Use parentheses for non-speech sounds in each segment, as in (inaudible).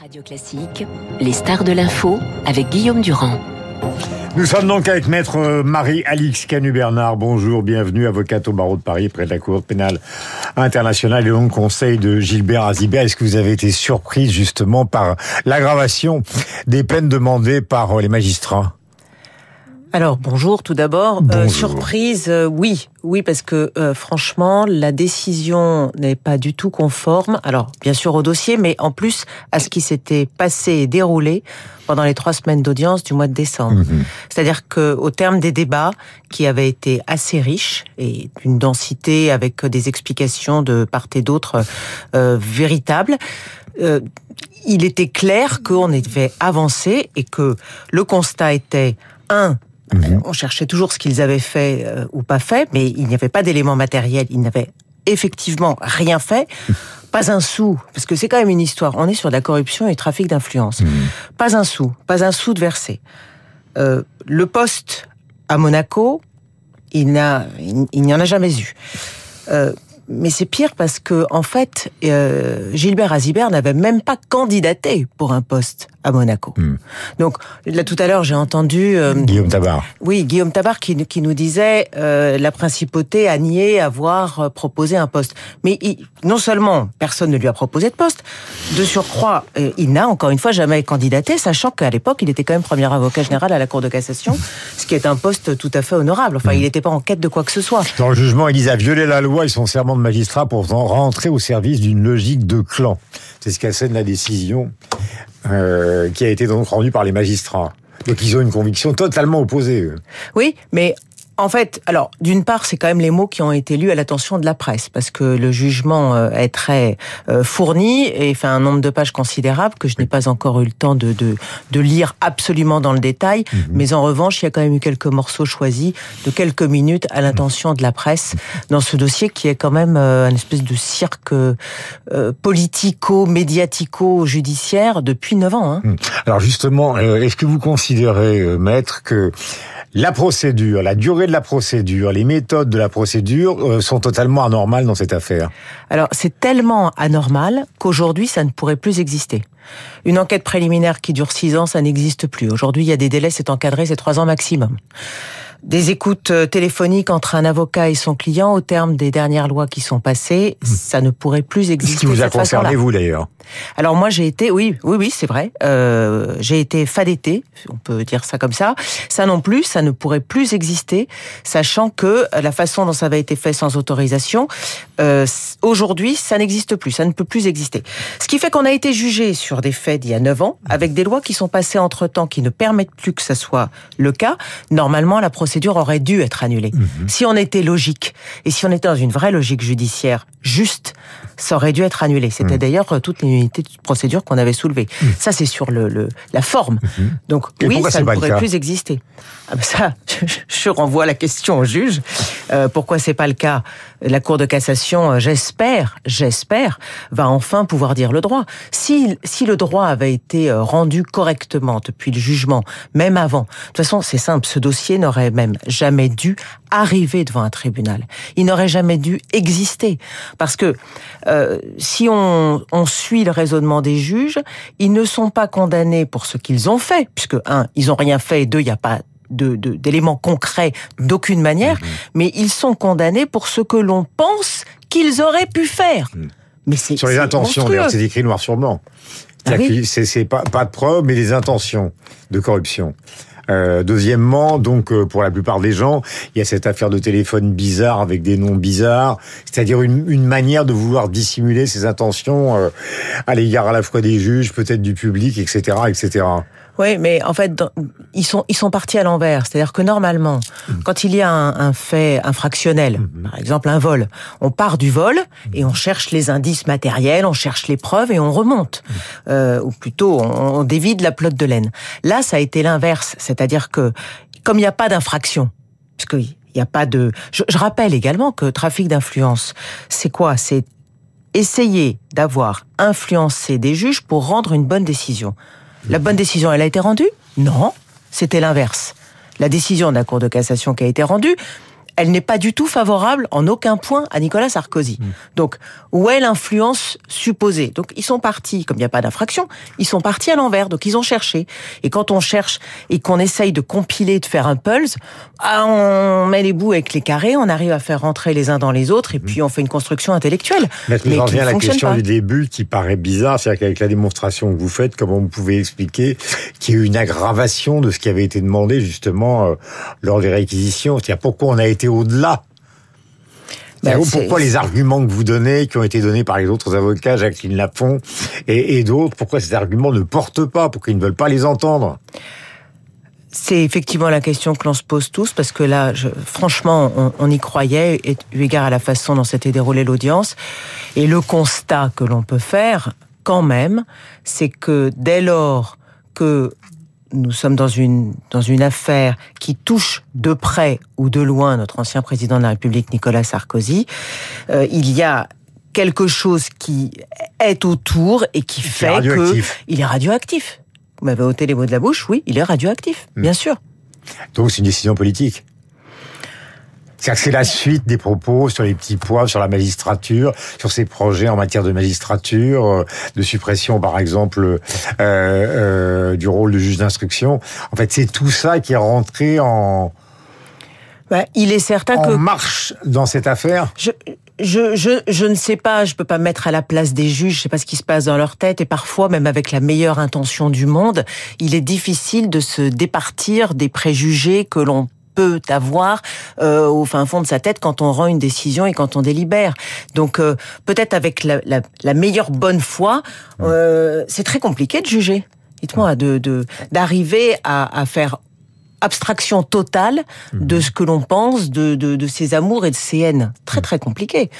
Radio Classique, les stars de l'info avec Guillaume Durand. Nous sommes donc avec maître Marie-Alix Canu-Bernard. Bonjour, bienvenue, avocate au barreau de Paris, près de la Cour pénale internationale et donc conseil de Gilbert Azibert. Est-ce que vous avez été surprise justement par l'aggravation des peines demandées par les magistrats? Alors bonjour tout d'abord. Euh, surprise, euh, oui, oui parce que euh, franchement la décision n'est pas du tout conforme. Alors bien sûr au dossier, mais en plus à ce qui s'était passé et déroulé pendant les trois semaines d'audience du mois de décembre. Mhm. C'est-à-dire que au terme des débats qui avaient été assez riches et d'une densité avec des explications de part et d'autre véritables. il était clair qu'on devait avancer et que le constat était un Mhm. On cherchait toujours ce qu'ils avaient fait euh, ou pas fait, mais il n'y avait pas d'éléments matériels. Ils n'avaient effectivement rien fait. (laughs) Pas un sou, parce que c'est quand même une histoire. On est sur de la corruption et trafic d'influence. Mhm. Pas un sou, pas un sou de versé. Euh, le poste à Monaco, il n'y en a jamais eu. Euh, mais c'est pire parce que en fait, euh, Gilbert Azibert n'avait même pas candidaté pour un poste à Monaco. Hmm. Donc là tout à l'heure j'ai entendu euh, Guillaume Tabar. Oui, Guillaume Tabar qui, qui nous disait euh, la principauté a nié avoir euh, proposé un poste. Mais non seulement personne ne lui a proposé de poste, de surcroît euh, il n'a encore une fois jamais candidaté, sachant qu'à l'époque il était quand même premier avocat général à la Cour de cassation, ce qui est un poste tout à fait honorable. Enfin, hmm. il n'était pas en quête de quoi que ce soit. Dans le jugement, il disait violer la loi et son serment de magistrat pour rentrer au service d'une logique de clan. C'est ce qu'assène la décision euh, qui a été donc rendue par les magistrats. Donc ils ont une conviction totalement opposée. Oui, mais en fait, alors d'une part, c'est quand même les mots qui ont été lus à l'attention de la presse, parce que le jugement euh, est très euh, fourni et fait un nombre de pages considérable que je n'ai pas encore eu le temps de, de, de lire absolument dans le détail. Mhm. Mais en revanche, il y a quand même eu quelques morceaux choisis de quelques minutes à l'intention de la presse dans ce dossier qui est quand même euh, un espèce de cirque politico-médiatico-judiciaire depuis neuf ans. Hein. Alors justement, est-ce que vous considérez, maître, que la procédure, la durée de la procédure, les méthodes de la procédure euh, sont totalement anormales dans cette affaire. Alors c'est tellement anormal qu'aujourd'hui ça ne pourrait plus exister. Une enquête préliminaire qui dure six ans, ça n'existe plus. Aujourd'hui, il y a des délais, c'est encadré, c'est trois ans maximum des écoutes euh, téléphoniques entre un avocat et son client au terme des dernières lois qui sont passées, hmm. ça ne pourrait plus exister. Ce qui vous a concerné vous d'ailleurs. Alors moi j'ai été, oui, oui, oui, c'est vrai. Euh, j'ai été fadetté, on peut dire ça comme ça. Ça non plus, ça ne pourrait plus exister, sachant que la façon dont ça avait été fait sans autorisation, euh, aujourd'hui, ça n'existe plus, ça ne peut plus exister. Ce qui fait qu'on a été jugé sur des faits d'il y a 9 ans, avec des lois qui sont passées entre temps, qui ne permettent plus que ça soit le cas. Normalement, la procédure procédure aurait dû être annulée. Mhm. Si on était logique et si on était dans une vraie logique judiciaire juste, ça aurait dû être annulé. C'était mhm. d'ailleurs euh, toute l'unité de procédure qu'on avait soulevée. Mhm. Ça, c'est sur le, la forme. Donc oui, ça ne pourrait plus exister. Ah ben ça, (laughs) je, renvoie la question au juge. Euh, pourquoi c'est pas le cas? La Cour de cassation, euh, j'espère, j'espère, va enfin pouvoir dire le droit. Si, si le droit avait été euh, rendu correctement depuis le jugement, même avant, de toute façon, c'est simple, ce dossier n'aurait même jamais dû arriver devant un tribunal. Il n'aurait jamais dû exister. Parce que euh, si on, on suit le raisonnement des juges, ils ne sont pas condamnés pour ce qu'ils ont fait, puisque, un, ils ont rien fait, et deux, il n'y a pas d'éléments concrets d'aucune manière, mhm. mais ils sont condamnés pour ce que l'on pense qu'ils auraient pu faire. Mais c'est sur les intentions, c'est écrit noir sur blanc. Ah c'est pas, pas de preuves, mais des intentions de corruption. Euh, deuxièmement, donc euh, pour la plupart des gens, il y a cette affaire de téléphone bizarre avec des noms bizarres, c'est-à-dire une, une, manière de vouloir dissimuler ses intentions euh, à l'égard à la fois des juges, peut-être du public, etc., etc. Oui, mais en fait, ils sont ils sont partis à l'envers. C'est-à-dire que normalement, mmh. quand il y a un, un fait infractionnel, mmh. par exemple un vol, on part du vol et on cherche les indices matériels, on cherche les preuves et on remonte, mmh. euh, ou plutôt on, dévide la pelote de laine. Là, ça a été l'inverse, c'est-à-dire que comme il n'y a pas d'infraction, puisque il n'y a pas de. Je, je rappelle également que trafic d'influence, c'est quoi? C'est essayer d'avoir influencé des juges pour rendre une bonne décision. La bonne décision, elle a été rendue? Non, c'était l'inverse. La décision de la Cour de cassation qui a été rendue, elle n'est pas du tout favorable en aucun point à Nicolas Sarkozy. Mm. Donc, où est l'influence supposée? Donc, ils sont partis, comme il n'y a pas d'infraction, ils sont partis à l'envers, donc ils ont cherché. Et quand on cherche et qu'on essaye de compiler, de faire un pulse, ah, on met les bouts avec les carrés, on arrive à faire rentrer les uns dans les autres, et mm. puis on fait une construction intellectuelle. Mais, mais revient à la question du début qui paraît bizarre, c'est-à-dire qu'avec la démonstration que vous faites, comment vous pouvez expliquer qu'il y a eu une aggravation de ce qui avait été demandé justement euh, lors des réquisitions? C'est-à-dire pourquoi on a été au-delà bah, pourquoi les arguments que vous donnez, qui ont été donnés par les autres avocats, Jacqueline Lafont et, et d'autres, pourquoi ces arguments ne portent pas Pourquoi ils ne veulent pas les entendre? C'est effectivement la question que l'on se pose tous, parce que là, je, franchement, on, on, y croyait, eu égard à la façon dont s'était déroulée l'audience. Et le constat que l'on peut faire, quand même, c'est que dès lors que nous sommes dans une, dans une affaire qui touche de près ou de loin notre ancien président de la République, Nicolas Sarkozy, euh, il y a quelque chose qui est autour et qui fait que il est radioactif. Vous m'avez ôté les mots de la bouche, oui, il est radioactif, hmm. bien sûr. Donc c'est une décision politique. C'est-à-dire que c'est la suite des propos sur les petits pois, sur la magistrature, sur ces projets en matière de magistrature, euh, de suppression par exemple euh, euh, du rôle de juge d'instruction. En fait, c'est tout ça qui est rentré en... Bah, il est certain en que... marche dans cette affaire je, je, je, je ne sais pas, je peux pas mettre à la place des juges, je sais pas ce qui se passe dans leur tête, et parfois, même avec la meilleure intention du monde, il est difficile de se départir des préjugés que l'on peut avoir euh, au fin fond de sa tête quand on rend une décision et quand on délibère. Donc euh, peut-être avec la, meilleure bonne foi, euh, c'est très compliqué de juger. Dites-moi, de d'arriver à, à faire abstraction totale de mhm. ce que l'on pense de, de, de, ses amours et de ses haines. Très très compliqué.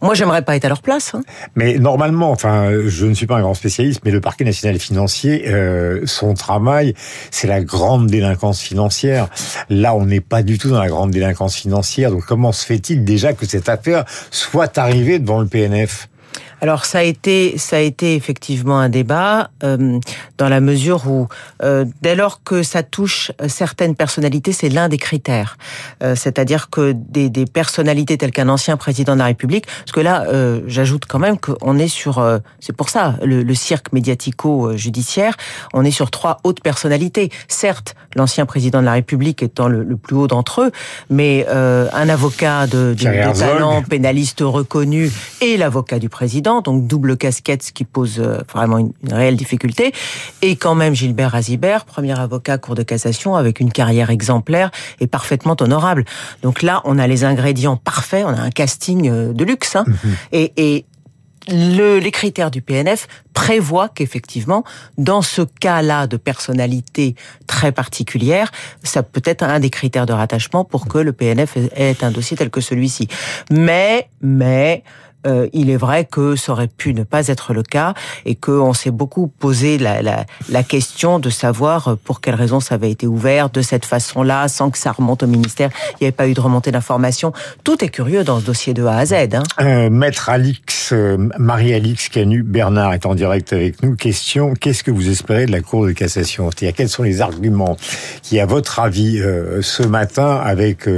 Moi, j'aimerais pas être à leur place. Hein. Mais normalement, enfin, je ne suis pas un grand spécialiste, mais le parquet national financier, euh, son travail, c'est la grande délinquance financière. Là, on n'est pas du tout dans la grande délinquance financière. Donc, comment se fait-il déjà que cette affaire soit arrivée devant le PNF alors ça a été ça a été effectivement un débat euh, dans la mesure où euh, dès lors que ça touche certaines personnalités, c'est l'un des critères. Euh, c'est-à-dire que des, des, personnalités telles qu'un ancien président de la République, parce que là euh, j'ajoute quand même qu'on est sur euh, c'est pour ça le, le cirque médiatico-judiciaire, on est sur trois hautes personnalités. Certes, l'ancien président de la République étant le, le plus haut d'entre eux, mais un avocat de, de, de talent, pénaliste reconnu et l'avocat du président donc double casquette, ce qui pose euh, vraiment une, réelle difficulté. Et quand même Gilbert Azibert, premier avocat Cour de cassation, avec une carrière exemplaire et parfaitement honorable. Donc là, on a les ingrédients parfaits, on a un casting euh, de luxe. Hein. Mhm. Et, et le, les critères du PNF prévoient qu'effectivement, dans ce cas-là de personnalité très particulière, ça peut être un des critères de rattachement pour que le PNF ait un dossier tel que celui-ci. Mais, mais, euh, il est vrai que ça aurait pu ne pas être le cas et qu'on s'est beaucoup posé la, la, la, question de savoir pour quelles raisons ça avait été ouvert de cette façon-là, sans que ça remonte au ministère. Il n'y avait pas eu de remontée d'informations. Tout est curieux dans ce dossier de A à Z. Hein. Euh, Maître Alix, euh, Marie-Alix Canu Bernard est en direct avec nous. Question, qu'est-ce que vous espérez de la Cour de cassation? C'est-à-dire, quels sont les arguments qui, à votre avis, euh, ce matin, avec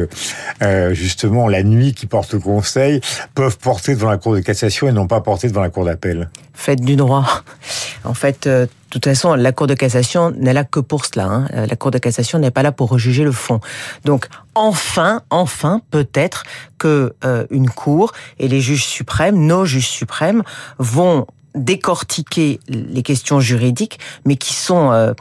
justement la nuit qui porte conseil, peuvent porter devant la Cour de cassation et non pas porté devant la Cour d'appel Faites du droit. En fait, euh, de toute façon, la Cour de cassation n'est là que pour cela. Hein. Euh, la Cour de cassation n'est pas là pour rejuger le fond. Donc, enfin, enfin, peut-être que euh, une Cour et les juges suprêmes, nos juges suprêmes, vont décortiquer les questions juridiques, mais qui sont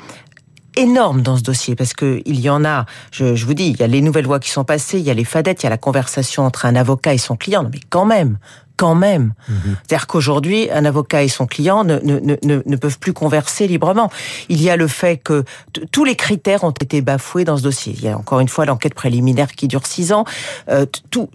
énorme dans ce dossier parce que il y en a. Je, je, vous dis, il y a les nouvelles lois qui sont passées, il y a les fadettes, il y a la conversation entre un avocat et son client. mais quand même, quand même. Mhm. C'est-à-dire qu'aujourd'hui, un avocat et son client ne, ne, ne, ne, peuvent plus converser librement. Il y a le fait que tous les critères ont été bafoués dans ce dossier. Il y a encore une fois l'enquête préliminaire qui dure six ans. Euh, tout,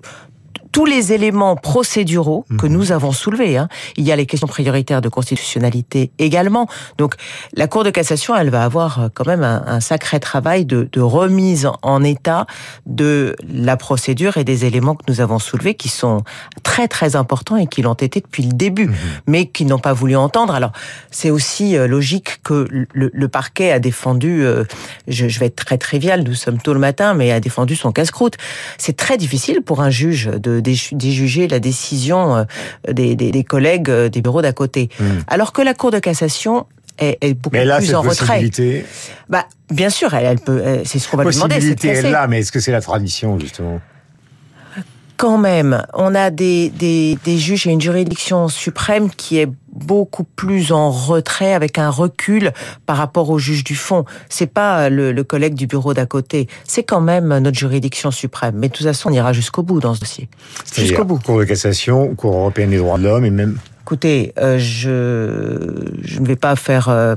tous les éléments procéduraux que mhm. nous avons soulevés. Hein. Il y a les questions prioritaires de constitutionnalité également. Donc la Cour de cassation, elle va avoir euh, quand même un, sacré travail de, de, remise en état de la procédure et des éléments que nous avons soulevés qui sont très très importants et qui l'ont été depuis le début, mhm. mais qui n'ont pas voulu entendre. Alors c'est aussi euh, logique que le, le parquet a défendu, euh, je, je, vais être très trivial, nous sommes tôt le matin, mais a défendu son casse-croûte. C'est très difficile pour un juge de déjuger la décision euh, des, des, des collègues des bureaux d'à côté. Hmm. Alors que la Cour de cassation est, est beaucoup mais là, plus en retrait. Bah, bien sûr, elle, elle peut, c'est ce qu'on va lui demander. Possibilité est là, mais est-ce que c'est la tradition justement? Quand même, on a des, des, des, juges et une juridiction suprême qui est beaucoup plus en retrait, avec un recul par rapport au juge du fond. C'est pas le, le, collègue du bureau d'à côté, c'est quand même notre juridiction suprême. Mais de toute façon, on ira jusqu'au bout dans ce dossier. Jusqu'au bout. Cour de cassation, Cour européenne des droits de l'homme et même Écoutez, euh, je, je ne vais pas faire euh,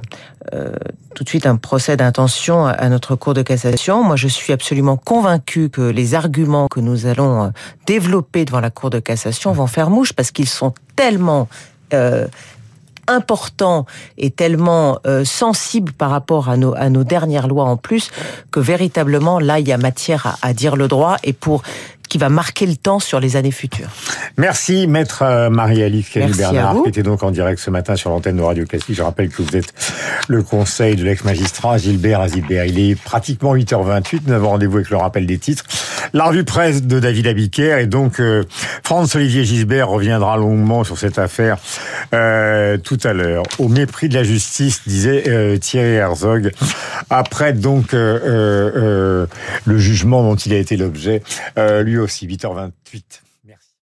euh, tout de suite un procès d'intention à notre cour de cassation. Moi, je suis absolument convaincu que les arguments que nous allons développer devant la cour de cassation vont faire mouche parce qu'ils sont tellement importants et tellement sensibles par rapport à nos, à nos dernières lois en plus que véritablement là il y a matière à, à dire le droit et pour qui va marquer le temps sur les années futures. Merci, maître euh, Marie-Alice Bernard, qui était donc en direct ce matin sur l'antenne de Radio Classique. Je rappelle que vous êtes le conseil de l'ex-magistrat Gilbert Azilbert. Il est pratiquement 8h28. Nous avons rendez-vous avec le rappel des titres. La revue presse de David Abiker et donc euh, Franz-Olivier Gisbert reviendra longuement sur cette affaire euh, tout à l'heure. Au mépris de la justice, disait euh, Thierry Herzog, après donc le jugement dont il a été l'objet, lui aussi, 8h28.